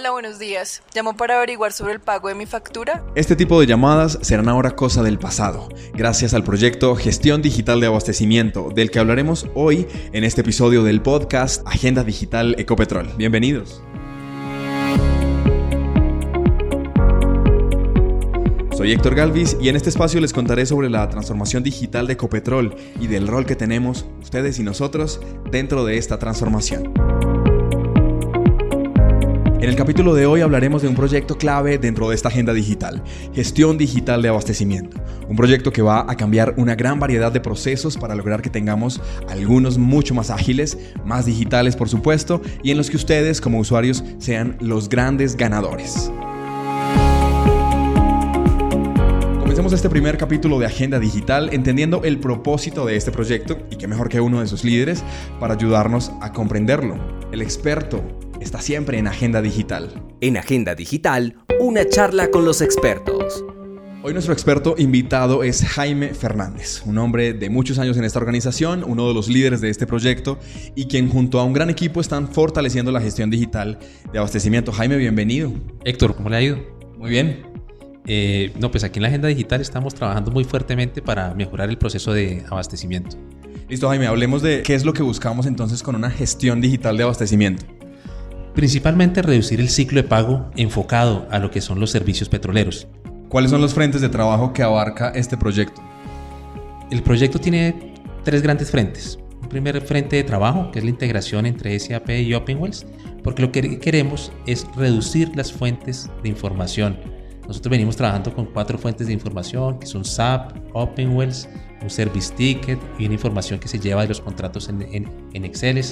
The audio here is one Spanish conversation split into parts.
Hola, buenos días. Llamo para averiguar sobre el pago de mi factura. Este tipo de llamadas serán ahora cosa del pasado, gracias al proyecto Gestión Digital de Abastecimiento, del que hablaremos hoy en este episodio del podcast Agenda Digital Ecopetrol. Bienvenidos. Soy Héctor Galvis y en este espacio les contaré sobre la transformación digital de Ecopetrol y del rol que tenemos ustedes y nosotros dentro de esta transformación. En el capítulo de hoy hablaremos de un proyecto clave dentro de esta agenda digital, gestión digital de abastecimiento. Un proyecto que va a cambiar una gran variedad de procesos para lograr que tengamos algunos mucho más ágiles, más digitales por supuesto, y en los que ustedes como usuarios sean los grandes ganadores. Comencemos este primer capítulo de Agenda Digital entendiendo el propósito de este proyecto y qué mejor que uno de sus líderes para ayudarnos a comprenderlo. El experto está siempre en Agenda Digital. En Agenda Digital, una charla con los expertos. Hoy nuestro experto invitado es Jaime Fernández, un hombre de muchos años en esta organización, uno de los líderes de este proyecto y quien junto a un gran equipo están fortaleciendo la gestión digital de abastecimiento. Jaime, bienvenido. Héctor, ¿cómo le ha ido? Muy bien. Eh, no, pues aquí en la agenda digital estamos trabajando muy fuertemente para mejorar el proceso de abastecimiento. Listo, Jaime, hablemos de qué es lo que buscamos entonces con una gestión digital de abastecimiento. Principalmente reducir el ciclo de pago enfocado a lo que son los servicios petroleros. ¿Cuáles son los frentes de trabajo que abarca este proyecto? El proyecto tiene tres grandes frentes. Un primer frente de trabajo, que es la integración entre SAP y OpenWells, porque lo que queremos es reducir las fuentes de información. Nosotros venimos trabajando con cuatro fuentes de información, que son SAP, OpenWells, un Service Ticket y una información que se lleva de los contratos en, en, en Excel.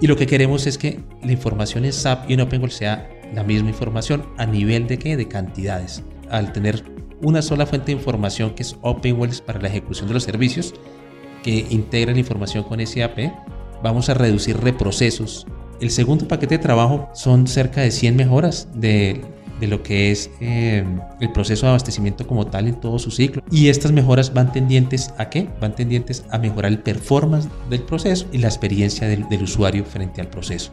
Y lo que queremos es que la información en SAP y en OpenWorld sea la misma información a nivel de qué? De cantidades. Al tener una sola fuente de información que es OpenWells para la ejecución de los servicios, que integra la información con SAP, vamos a reducir reprocesos. El segundo paquete de trabajo son cerca de 100 mejoras de de lo que es eh, el proceso de abastecimiento como tal en todo su ciclo. Y estas mejoras van tendientes a qué? Van tendientes a mejorar el performance del proceso y la experiencia del, del usuario frente al proceso.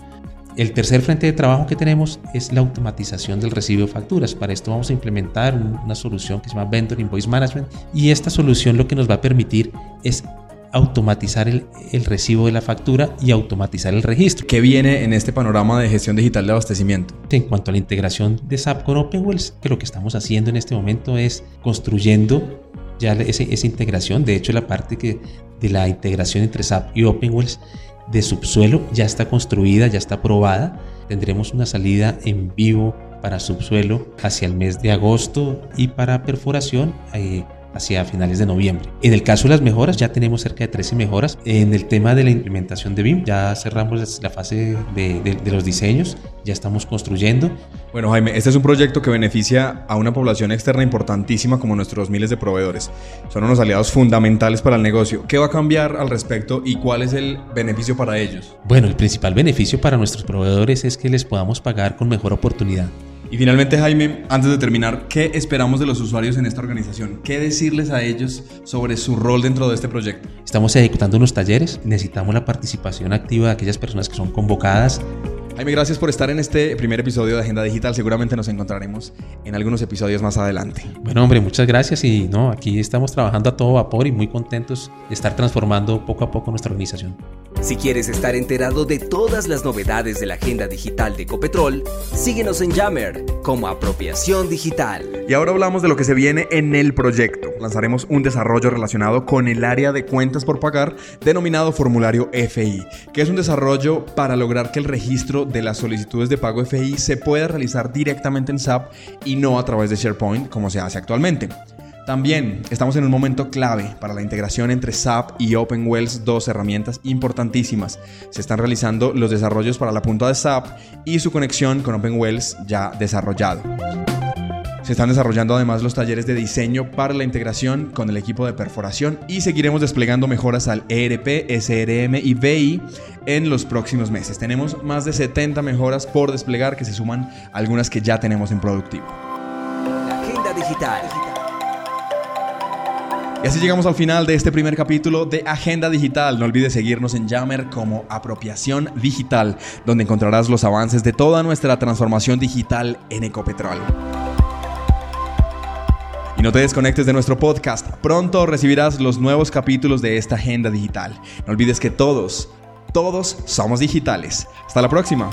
El tercer frente de trabajo que tenemos es la automatización del recibo de facturas. Para esto vamos a implementar una solución que se llama Vendor Invoice Management y esta solución lo que nos va a permitir es automatizar el, el, recibo de la factura y automatizar el registro. ¿Qué viene en este panorama de gestión digital de abastecimiento? En cuanto a la integración de SAP con OpenWells, que lo que estamos haciendo en este momento es construyendo ya ese, esa integración. De hecho, la parte que, de la integración entre SAP y OpenWells de subsuelo ya está construida, ya está aprobada. Tendremos una salida en vivo para subsuelo hacia el mes de agosto y para perforación eh, hacia finales de noviembre. En el caso de las mejoras, ya tenemos cerca de 13 mejoras. En el tema de la implementación de BIM, ya cerramos la fase de, de, de, los diseños, ya estamos construyendo. Bueno, Jaime, este es un proyecto que beneficia a una población externa importantísima como nuestros miles de proveedores. Son unos aliados fundamentales para el negocio. ¿Qué va a cambiar al respecto y cuál es el beneficio para ellos? Bueno, el principal beneficio para nuestros proveedores es que les podamos pagar con mejor oportunidad. Y finalmente, Jaime, antes de terminar, ¿qué esperamos de los usuarios en esta organización? ¿Qué decirles a ellos sobre su rol dentro de este proyecto? Estamos ejecutando unos talleres, necesitamos la participación activa de aquellas personas que son convocadas. Jaime, gracias por estar en este primer episodio de Agenda Digital. Seguramente nos encontraremos en algunos episodios más adelante. Bueno, hombre, muchas gracias y no, aquí estamos trabajando a todo vapor y muy contentos de estar transformando poco a poco nuestra organización. Si quieres estar enterado de todas las novedades de la agenda digital de Ecopetrol, síguenos en Yammer como Apropiación Digital. Y ahora hablamos de lo que se viene en el proyecto. Lanzaremos un desarrollo relacionado con el área de cuentas por pagar denominado formulario FI, que es un desarrollo para lograr que el registro de las solicitudes de pago FI se pueda realizar directamente en SAP y no a través de SharePoint como se hace actualmente. También estamos en un momento clave para la integración entre SAP y OpenWells, dos herramientas importantísimas. Se están realizando los desarrollos para la punta de SAP y su conexión con OpenWells ya desarrollado. Se están desarrollando además los talleres de diseño para la integración con el equipo de perforación y seguiremos desplegando mejoras al ERP, SRM y BI en los próximos meses. Tenemos más de 70 mejoras por desplegar que se suman a algunas que ya tenemos en productivo. La agenda digital Y así llegamos al final de este primer capítulo de Agenda Digital. No olvides seguirnos en Jammer como Apropiación Digital, donde encontrarás los avances de toda nuestra transformación digital en Ecopetrol. Y no te desconectes de nuestro podcast. Pronto recibirás los nuevos capítulos de esta agenda digital. No olvides que todos, todos somos digitales. Hasta la próxima.